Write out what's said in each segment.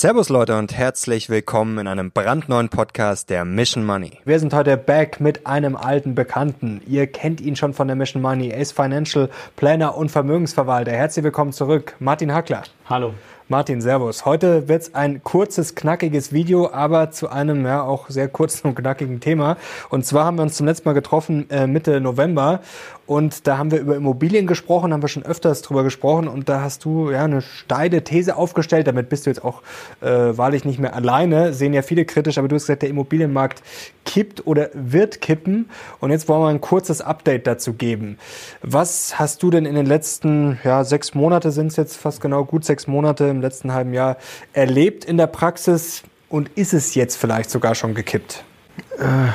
Servus Leute und herzlich willkommen in einem brandneuen Podcast der Mission Money. Wir sind heute back mit einem alten Bekannten. Ihr kennt ihn schon von der Mission Money. Er ist Financial Planner und Vermögensverwalter. Herzlich willkommen zurück, Martin Hackler. Hallo. Martin, Servus. Heute wird's ein kurzes, knackiges Video, aber zu einem ja auch sehr kurzen und knackigen Thema. Und zwar haben wir uns zum letzten Mal getroffen äh, Mitte November und da haben wir über Immobilien gesprochen, haben wir schon öfters drüber gesprochen und da hast du ja eine steile These aufgestellt. Damit bist du jetzt auch äh, wahrlich nicht mehr alleine, sehen ja viele kritisch, aber du hast gesagt, der Immobilienmarkt kippt oder wird kippen. Und jetzt wollen wir ein kurzes Update dazu geben. Was hast du denn in den letzten ja, sechs Monate, sind es jetzt fast genau gut sechs Monate im letzten halben Jahr, erlebt in der Praxis und ist es jetzt vielleicht sogar schon gekippt? Äh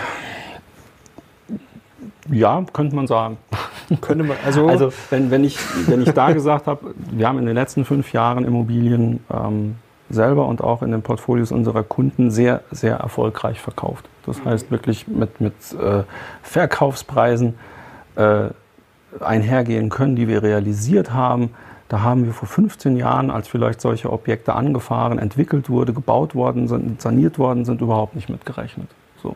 ja, könnte man sagen. Könnte man, also, also wenn, wenn, ich, wenn ich da gesagt habe, wir haben in den letzten fünf Jahren Immobilien ähm, selber und auch in den Portfolios unserer Kunden sehr, sehr erfolgreich verkauft. Das heißt wirklich mit, mit äh, Verkaufspreisen äh, einhergehen können, die wir realisiert haben. Da haben wir vor 15 Jahren, als vielleicht solche Objekte angefahren, entwickelt wurde, gebaut worden sind, saniert worden sind, überhaupt nicht mitgerechnet. So.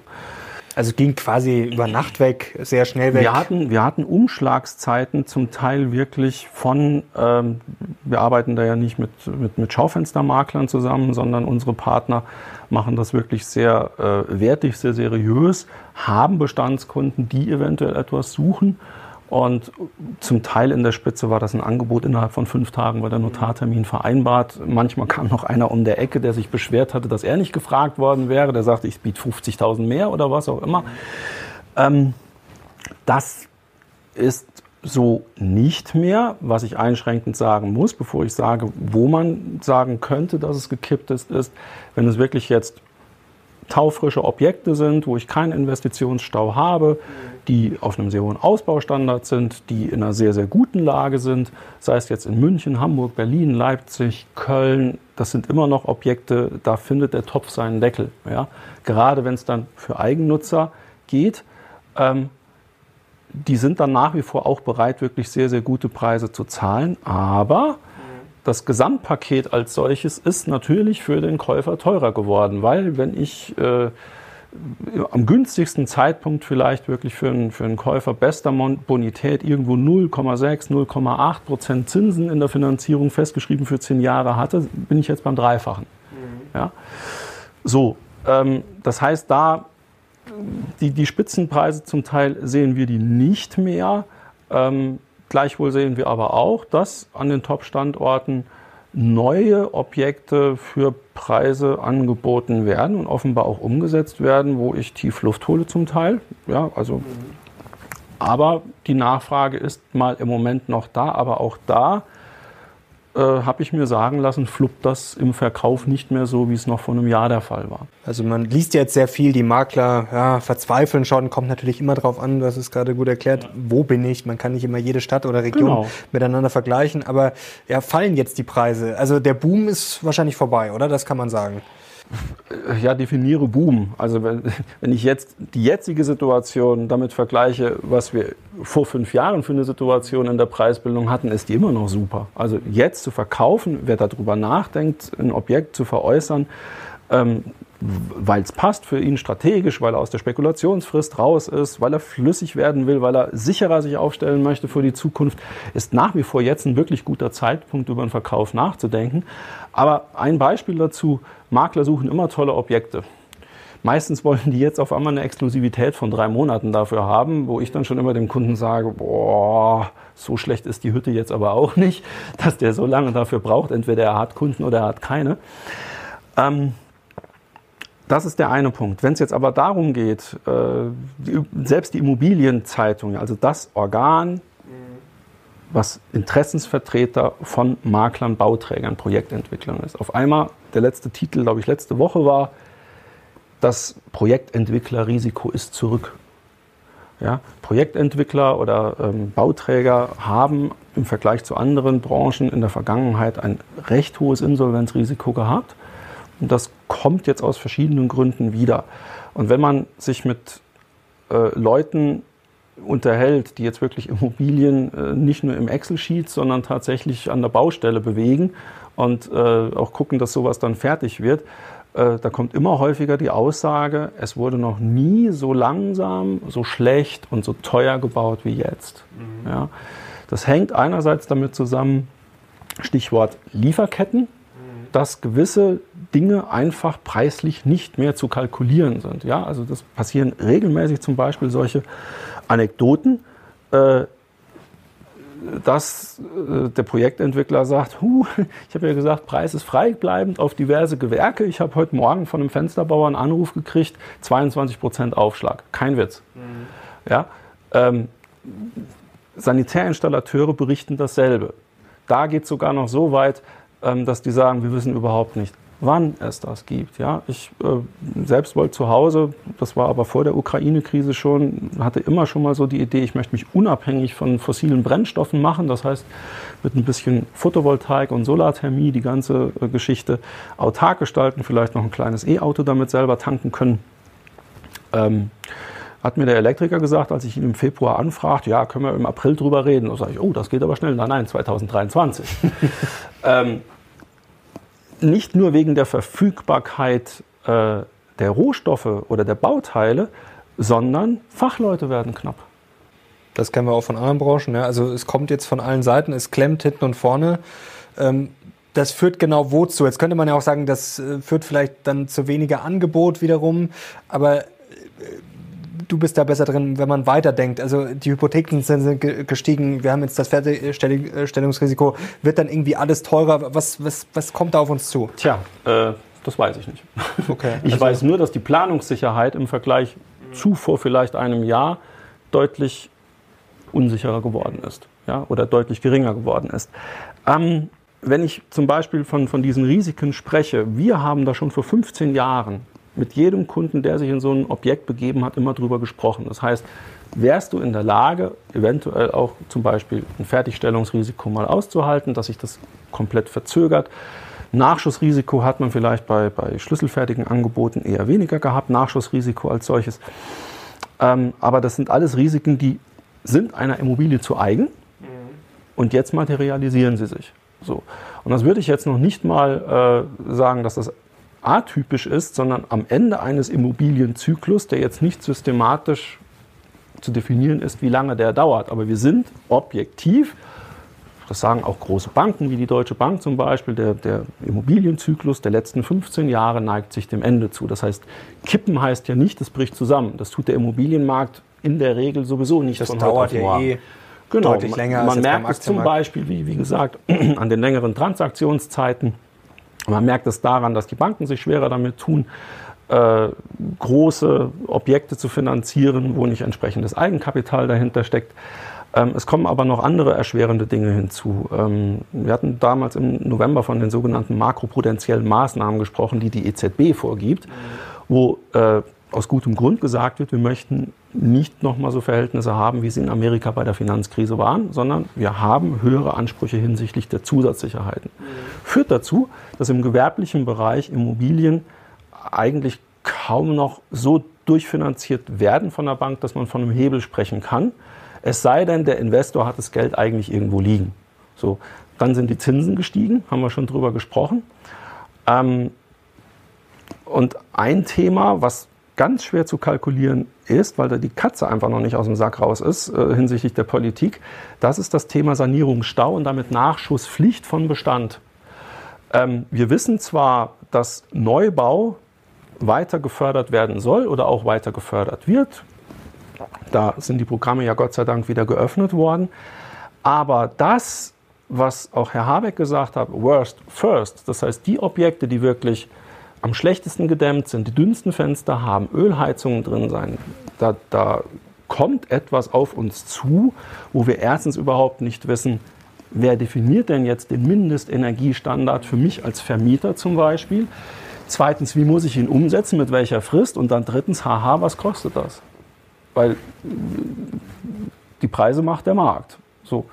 Also ging quasi über Nacht weg, sehr schnell weg. Wir hatten, wir hatten Umschlagszeiten zum Teil wirklich von, ähm, wir arbeiten da ja nicht mit, mit, mit Schaufenstermaklern zusammen, sondern unsere Partner machen das wirklich sehr äh, wertig, sehr seriös, haben Bestandskunden, die eventuell etwas suchen und zum Teil in der Spitze war das ein Angebot innerhalb von fünf Tagen, war der Notartermin vereinbart. Manchmal kam noch einer um der Ecke, der sich beschwert hatte, dass er nicht gefragt worden wäre. Der sagte, ich biete 50.000 mehr oder was auch immer. Ähm, das ist so nicht mehr, was ich einschränkend sagen muss, bevor ich sage, wo man sagen könnte, dass es gekippt ist, ist, wenn es wirklich jetzt taufrische Objekte sind, wo ich keinen Investitionsstau habe, die auf einem sehr hohen Ausbaustandard sind, die in einer sehr, sehr guten Lage sind, sei es jetzt in München, Hamburg, Berlin, Leipzig, Köln, das sind immer noch Objekte, da findet der Topf seinen Deckel. Ja? Gerade wenn es dann für Eigennutzer geht, ähm, die sind dann nach wie vor auch bereit, wirklich sehr, sehr gute Preise zu zahlen, aber das Gesamtpaket als solches ist natürlich für den Käufer teurer geworden, weil wenn ich äh, am günstigsten Zeitpunkt vielleicht wirklich für einen, für einen Käufer bester Bonität irgendwo 0,6, 0,8 Prozent Zinsen in der Finanzierung festgeschrieben für zehn Jahre hatte, bin ich jetzt beim Dreifachen. Mhm. Ja? So, ähm, das heißt, da die, die Spitzenpreise zum Teil sehen wir die nicht mehr. Ähm, Gleichwohl sehen wir aber auch, dass an den Top-Standorten neue Objekte für Preise angeboten werden und offenbar auch umgesetzt werden, wo ich tief Luft hole zum Teil. Ja, also, aber die Nachfrage ist mal im Moment noch da, aber auch da äh, habe ich mir sagen lassen, fluppt das im Verkauf nicht mehr so, wie es noch vor einem Jahr der Fall war. Also man liest jetzt sehr viel, die Makler ja, verzweifeln schon, kommt natürlich immer darauf an, du hast es gerade gut erklärt, ja. wo bin ich? Man kann nicht immer jede Stadt oder Region genau. miteinander vergleichen, aber ja, fallen jetzt die Preise? Also der Boom ist wahrscheinlich vorbei, oder? Das kann man sagen. Ja, definiere Boom. Also wenn, wenn ich jetzt die jetzige Situation damit vergleiche, was wir vor fünf Jahren für eine Situation in der Preisbildung hatten, ist die immer noch super. Also jetzt zu verkaufen, wer darüber nachdenkt, ein Objekt zu veräußern, ähm, weil es passt für ihn strategisch, weil er aus der Spekulationsfrist raus ist, weil er flüssig werden will, weil er sicherer sich aufstellen möchte für die Zukunft, ist nach wie vor jetzt ein wirklich guter Zeitpunkt, über einen Verkauf nachzudenken. Aber ein Beispiel dazu, Makler suchen immer tolle Objekte. Meistens wollen die jetzt auf einmal eine Exklusivität von drei Monaten dafür haben, wo ich dann schon immer dem Kunden sage, boah, so schlecht ist die Hütte jetzt aber auch nicht, dass der so lange dafür braucht. Entweder er hat Kunden oder er hat keine. Ähm, das ist der eine Punkt. Wenn es jetzt aber darum geht, äh, selbst die Immobilienzeitung, also das Organ, was Interessensvertreter von Maklern, Bauträgern, Projektentwicklern ist. Auf einmal, der letzte Titel, glaube ich, letzte Woche war, das Projektentwicklerrisiko ist zurück. Ja, Projektentwickler oder ähm, Bauträger haben im Vergleich zu anderen Branchen in der Vergangenheit ein recht hohes Insolvenzrisiko gehabt. Und das kommt jetzt aus verschiedenen Gründen wieder. Und wenn man sich mit äh, Leuten unterhält, die jetzt wirklich Immobilien äh, nicht nur im Excel-Sheet, sondern tatsächlich an der Baustelle bewegen und äh, auch gucken, dass sowas dann fertig wird. Äh, da kommt immer häufiger die Aussage, es wurde noch nie so langsam, so schlecht und so teuer gebaut wie jetzt. Mhm. Ja. Das hängt einerseits damit zusammen, Stichwort Lieferketten. Dass gewisse Dinge einfach preislich nicht mehr zu kalkulieren sind. Ja, also das passieren regelmäßig zum Beispiel solche Anekdoten. Äh, dass äh, der Projektentwickler sagt, huh, ich habe ja gesagt, Preis ist freibleibend auf diverse Gewerke. Ich habe heute Morgen von einem Fensterbauer einen Anruf gekriegt, 22 Prozent Aufschlag. Kein Witz. Mhm. Ja, ähm, Sanitärinstallateure berichten dasselbe. Da geht es sogar noch so weit, dass die sagen, wir wissen überhaupt nicht, wann es das gibt. Ja, ich äh, selbst wollte zu Hause, das war aber vor der Ukraine-Krise schon, hatte immer schon mal so die Idee, ich möchte mich unabhängig von fossilen Brennstoffen machen. Das heißt, mit ein bisschen Photovoltaik und Solarthermie die ganze äh, Geschichte autark gestalten, vielleicht noch ein kleines E-Auto damit selber tanken können. Ähm, hat mir der Elektriker gesagt, als ich ihn im Februar anfragte, ja, können wir im April drüber reden. Da sage ich, oh, das geht aber schnell. Nein, nein, 2023. ähm, nicht nur wegen der Verfügbarkeit äh, der Rohstoffe oder der Bauteile, sondern Fachleute werden knapp. Das kennen wir auch von anderen Branchen. Ja. Also es kommt jetzt von allen Seiten, es klemmt hinten und vorne. Ähm, das führt genau wozu? Jetzt könnte man ja auch sagen, das äh, führt vielleicht dann zu weniger Angebot wiederum. Aber äh, du bist da besser drin, wenn man weiterdenkt. Also die Hypotheken sind gestiegen, wir haben jetzt das Fertigstellungsrisiko. Wird dann irgendwie alles teurer? Was, was, was kommt da auf uns zu? Tja, äh, das weiß ich nicht. Okay, ich also weiß nur, dass die Planungssicherheit im Vergleich zu vor vielleicht einem Jahr deutlich unsicherer geworden ist ja, oder deutlich geringer geworden ist. Ähm, wenn ich zum Beispiel von, von diesen Risiken spreche, wir haben da schon vor 15 Jahren mit jedem Kunden, der sich in so ein Objekt begeben hat, immer drüber gesprochen. Das heißt, wärst du in der Lage, eventuell auch zum Beispiel ein Fertigstellungsrisiko mal auszuhalten, dass sich das komplett verzögert. Nachschussrisiko hat man vielleicht bei, bei schlüsselfertigen Angeboten eher weniger gehabt, Nachschussrisiko als solches. Ähm, aber das sind alles Risiken, die sind einer Immobilie zu eigen und jetzt materialisieren sie sich. So. Und das würde ich jetzt noch nicht mal äh, sagen, dass das atypisch ist, sondern am Ende eines Immobilienzyklus, der jetzt nicht systematisch zu definieren ist, wie lange der dauert. Aber wir sind objektiv, das sagen auch große Banken wie die Deutsche Bank zum Beispiel, der, der Immobilienzyklus der letzten 15 Jahre neigt sich dem Ende zu. Das heißt, kippen heißt ja nicht, es bricht zusammen. Das tut der Immobilienmarkt in der Regel sowieso nicht. Das dauert ja eh genau, deutlich länger. Man, man merkt es zum Beispiel, wie, wie gesagt, an den längeren Transaktionszeiten man merkt es daran, dass die Banken sich schwerer damit tun, äh, große Objekte zu finanzieren, wo nicht entsprechendes Eigenkapital dahinter steckt. Ähm, es kommen aber noch andere erschwerende Dinge hinzu. Ähm, wir hatten damals im November von den sogenannten makroprudentiellen Maßnahmen gesprochen, die die EZB vorgibt, wo äh, aus gutem Grund gesagt wird, wir möchten nicht nochmal so Verhältnisse haben, wie sie in Amerika bei der Finanzkrise waren, sondern wir haben höhere Ansprüche hinsichtlich der Zusatzsicherheiten. Führt dazu, dass im gewerblichen Bereich Immobilien eigentlich kaum noch so durchfinanziert werden von der Bank, dass man von einem Hebel sprechen kann. Es sei denn, der Investor hat das Geld eigentlich irgendwo liegen. So, dann sind die Zinsen gestiegen, haben wir schon drüber gesprochen. Ähm, und ein Thema, was ganz schwer zu kalkulieren ist, weil da die Katze einfach noch nicht aus dem Sack raus ist äh, hinsichtlich der Politik, das ist das Thema Sanierungsstau und damit Nachschusspflicht von Bestand. Ähm, wir wissen zwar, dass Neubau weiter gefördert werden soll oder auch weiter gefördert wird. Da sind die Programme ja Gott sei Dank wieder geöffnet worden. Aber das, was auch Herr Habeck gesagt hat, worst first, das heißt die Objekte, die wirklich am schlechtesten gedämmt sind, die dünnsten Fenster haben, Ölheizungen drin sein, da, da kommt etwas auf uns zu, wo wir erstens überhaupt nicht wissen, wer definiert denn jetzt den Mindestenergiestandard für mich als Vermieter zum Beispiel. Zweitens, wie muss ich ihn umsetzen, mit welcher Frist? Und dann drittens, haha, was kostet das? Weil die Preise macht der Markt. So.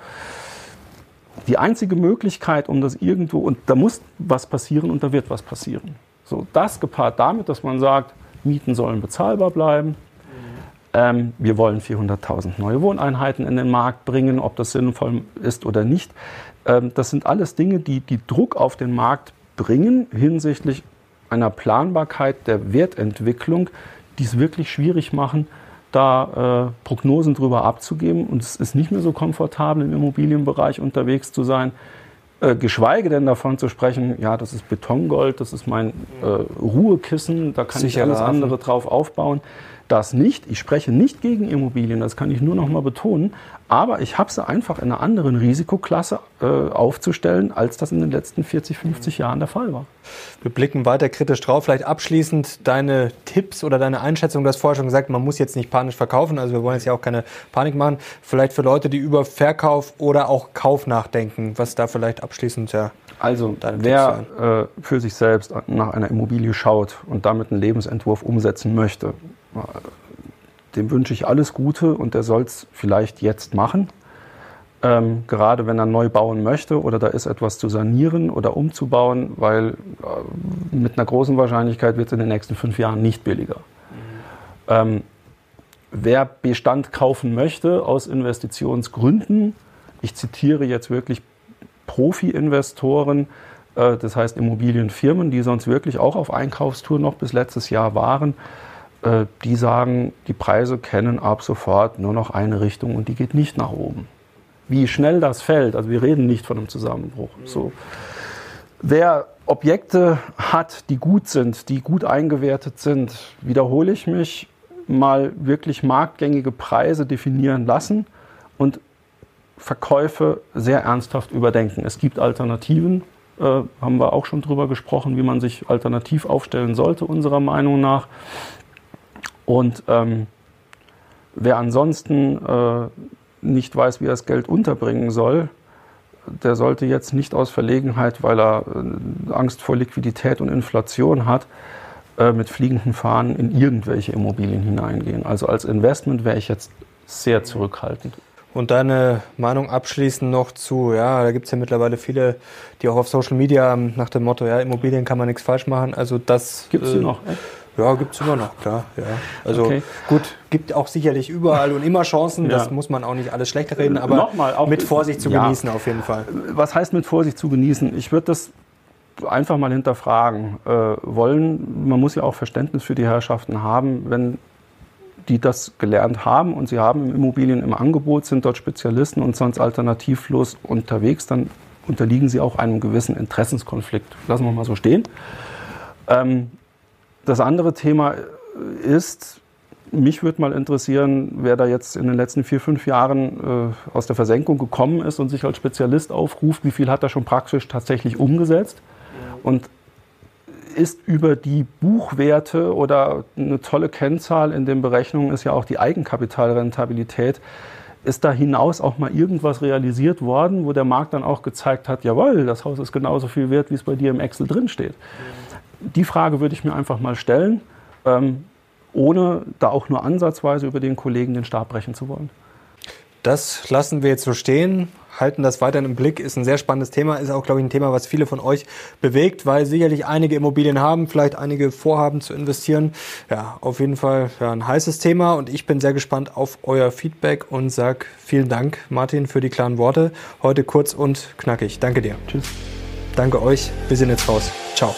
Die einzige Möglichkeit, um das irgendwo, und da muss was passieren und da wird was passieren. So, das gepaart damit, dass man sagt, Mieten sollen bezahlbar bleiben, Ähm, wir wollen 400.000 neue Wohneinheiten in den Markt bringen, ob das sinnvoll ist oder nicht. Ähm, das sind alles Dinge, die, die Druck auf den Markt bringen hinsichtlich einer Planbarkeit der Wertentwicklung, die es wirklich schwierig machen, da äh, Prognosen drüber abzugeben. Und es ist nicht mehr so komfortabel, im Immobilienbereich unterwegs zu sein. Äh, geschweige denn davon zu sprechen, ja, das ist Betongold, das ist mein äh, Ruhekissen, da kann Sicher ich alles andere drauf aufbauen das nicht. Ich spreche nicht gegen Immobilien, das kann ich nur noch mal betonen. Aber ich habe sie einfach in einer anderen Risikoklasse äh, aufzustellen, als das in den letzten 40, 50 Jahren der Fall war. Wir blicken weiter kritisch drauf. Vielleicht abschließend deine Tipps oder deine Einschätzung. Du hast vorher schon gesagt, man muss jetzt nicht panisch verkaufen. Also wir wollen jetzt ja auch keine Panik machen. Vielleicht für Leute, die über Verkauf oder auch Kauf nachdenken, was da vielleicht abschließend ja. Also wer äh, für sich selbst nach einer Immobilie schaut und damit einen Lebensentwurf umsetzen möchte, dem wünsche ich alles Gute und der soll es vielleicht jetzt machen. Ähm, gerade wenn er neu bauen möchte oder da ist etwas zu sanieren oder umzubauen, weil äh, mit einer großen Wahrscheinlichkeit wird es in den nächsten fünf Jahren nicht billiger. Mhm. Ähm, wer Bestand kaufen möchte aus Investitionsgründen, ich zitiere jetzt wirklich Profi-Investoren, äh, das heißt Immobilienfirmen, die sonst wirklich auch auf Einkaufstour noch bis letztes Jahr waren, die sagen, die Preise kennen ab sofort nur noch eine Richtung und die geht nicht nach oben. Wie schnell das fällt, also wir reden nicht von einem Zusammenbruch. So. Wer Objekte hat, die gut sind, die gut eingewertet sind, wiederhole ich mich, mal wirklich marktgängige Preise definieren lassen und Verkäufe sehr ernsthaft überdenken. Es gibt Alternativen, äh, haben wir auch schon drüber gesprochen, wie man sich alternativ aufstellen sollte, unserer Meinung nach. Und ähm, wer ansonsten äh, nicht weiß, wie er das Geld unterbringen soll, der sollte jetzt nicht aus Verlegenheit, weil er äh, Angst vor Liquidität und Inflation hat, äh, mit fliegenden Fahnen in irgendwelche Immobilien hineingehen. Also als Investment wäre ich jetzt sehr zurückhaltend. Und deine Meinung abschließend noch zu, ja, da gibt es ja mittlerweile viele, die auch auf Social Media nach dem Motto, ja, Immobilien kann man nichts falsch machen. Also das. Gibt es äh, noch? Echt? Ja, gibt es immer noch, klar. Ja. Also okay. gut, gibt auch sicherlich überall und immer Chancen. Ja. Das muss man auch nicht alles schlecht reden, aber Nochmal, auch, mit Vorsicht zu ja. genießen auf jeden Fall. Was heißt mit Vorsicht zu genießen? Ich würde das einfach mal hinterfragen äh, wollen. Man muss ja auch Verständnis für die Herrschaften haben, wenn die das gelernt haben und sie haben Immobilien im Angebot, sind dort Spezialisten und sonst alternativlos unterwegs, dann unterliegen sie auch einem gewissen Interessenskonflikt. Lassen wir mal so stehen. Ähm, das andere Thema ist, mich würde mal interessieren, wer da jetzt in den letzten vier, fünf Jahren äh, aus der Versenkung gekommen ist und sich als Spezialist aufruft, wie viel hat er schon praktisch tatsächlich umgesetzt und ist über die Buchwerte oder eine tolle Kennzahl in den Berechnungen ist ja auch die Eigenkapitalrentabilität. Ist da hinaus auch mal irgendwas realisiert worden, wo der Markt dann auch gezeigt hat, jawohl, das Haus ist genauso viel wert, wie es bei dir im Excel drin steht? Die Frage würde ich mir einfach mal stellen, ähm, ohne da auch nur ansatzweise über den Kollegen den Stab brechen zu wollen. Das lassen wir jetzt so stehen, halten das weiterhin im Blick. Ist ein sehr spannendes Thema, ist auch, glaube ich, ein Thema, was viele von euch bewegt, weil sicherlich einige Immobilien haben, vielleicht einige vorhaben zu investieren. Ja, auf jeden Fall ja, ein heißes Thema und ich bin sehr gespannt auf euer Feedback und sage vielen Dank, Martin, für die klaren Worte. Heute kurz und knackig. Danke dir. Tschüss. Danke euch. Wir sind jetzt raus. Ciao.